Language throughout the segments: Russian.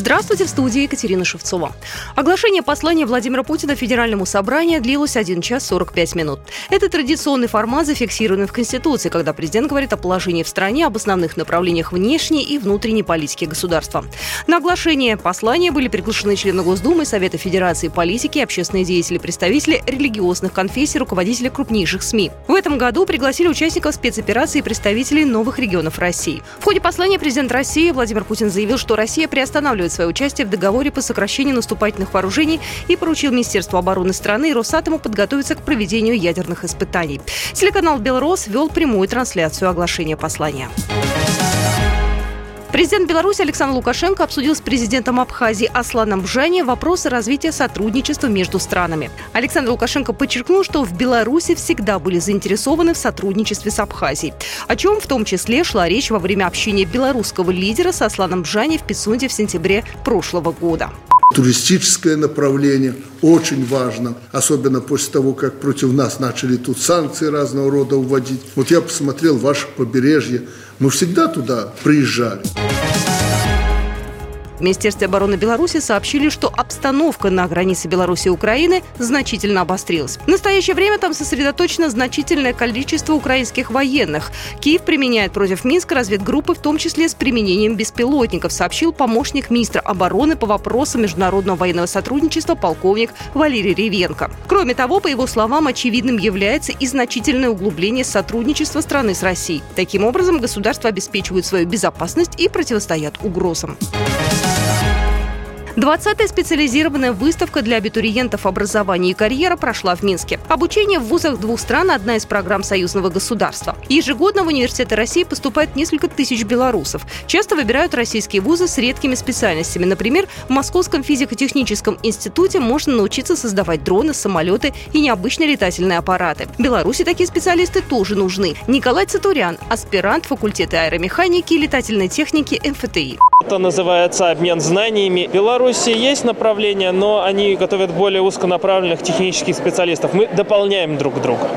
Здравствуйте, в студии Екатерина Шевцова. Оглашение послания Владимира Путина Федеральному собранию длилось 1 час 45 минут. Это традиционный формат, зафиксированный в Конституции, когда президент говорит о положении в стране, об основных направлениях внешней и внутренней политики государства. На оглашение послания были приглашены члены Госдумы, Совета Федерации политики, общественные деятели, представители религиозных конфессий, руководители крупнейших СМИ. В этом году пригласили участников спецоперации и представителей новых регионов России. В ходе послания президент России Владимир Путин заявил, что Россия приостанавливает свое участие в договоре по сокращению наступательных вооружений и поручил Министерству обороны страны и Росатому подготовиться к проведению ядерных испытаний. Телеканал «Белрос» вел прямую трансляцию оглашения послания. Президент Беларуси Александр Лукашенко обсудил с президентом Абхазии Асланом Бжани вопросы развития сотрудничества между странами. Александр Лукашенко подчеркнул, что в Беларуси всегда были заинтересованы в сотрудничестве с Абхазией, о чем в том числе шла речь во время общения белорусского лидера с Асланом Бжани в Писунде в сентябре прошлого года. Туристическое направление очень важно, особенно после того, как против нас начали тут санкции разного рода уводить. Вот я посмотрел ваше побережье, мы всегда туда приезжали. В Министерстве обороны Беларуси сообщили, что обстановка на границе Беларуси и Украины значительно обострилась. В настоящее время там сосредоточено значительное количество украинских военных. Киев применяет против Минска разведгруппы, в том числе с применением беспилотников, сообщил помощник министра обороны по вопросам международного военного сотрудничества полковник Валерий Ревенко. Кроме того, по его словам, очевидным является и значительное углубление сотрудничества страны с Россией. Таким образом, государства обеспечивают свою безопасность и противостоят угрозам. 20-я специализированная выставка для абитуриентов образования и карьера прошла в Минске. Обучение в вузах двух стран – одна из программ союзного государства. Ежегодно в университеты России поступает несколько тысяч белорусов. Часто выбирают российские вузы с редкими специальностями. Например, в Московском физико-техническом институте можно научиться создавать дроны, самолеты и необычные летательные аппараты. В Беларуси такие специалисты тоже нужны. Николай Цатурян – аспирант факультета аэромеханики и летательной техники МФТИ. Это называется обмен знаниями. В Беларуси есть направления, но они готовят более узконаправленных технических специалистов. Мы дополняем друг друга.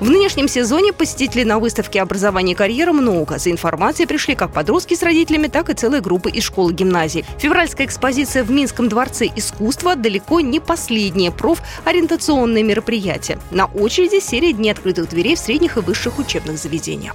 В нынешнем сезоне посетителей на выставке образования и карьера много. За информацией пришли как подростки с родителями, так и целые группы из школы гимназии. Февральская экспозиция в Минском дворце искусства далеко не последнее профориентационное мероприятие. На очереди серия Дней открытых дверей в средних и высших учебных заведениях.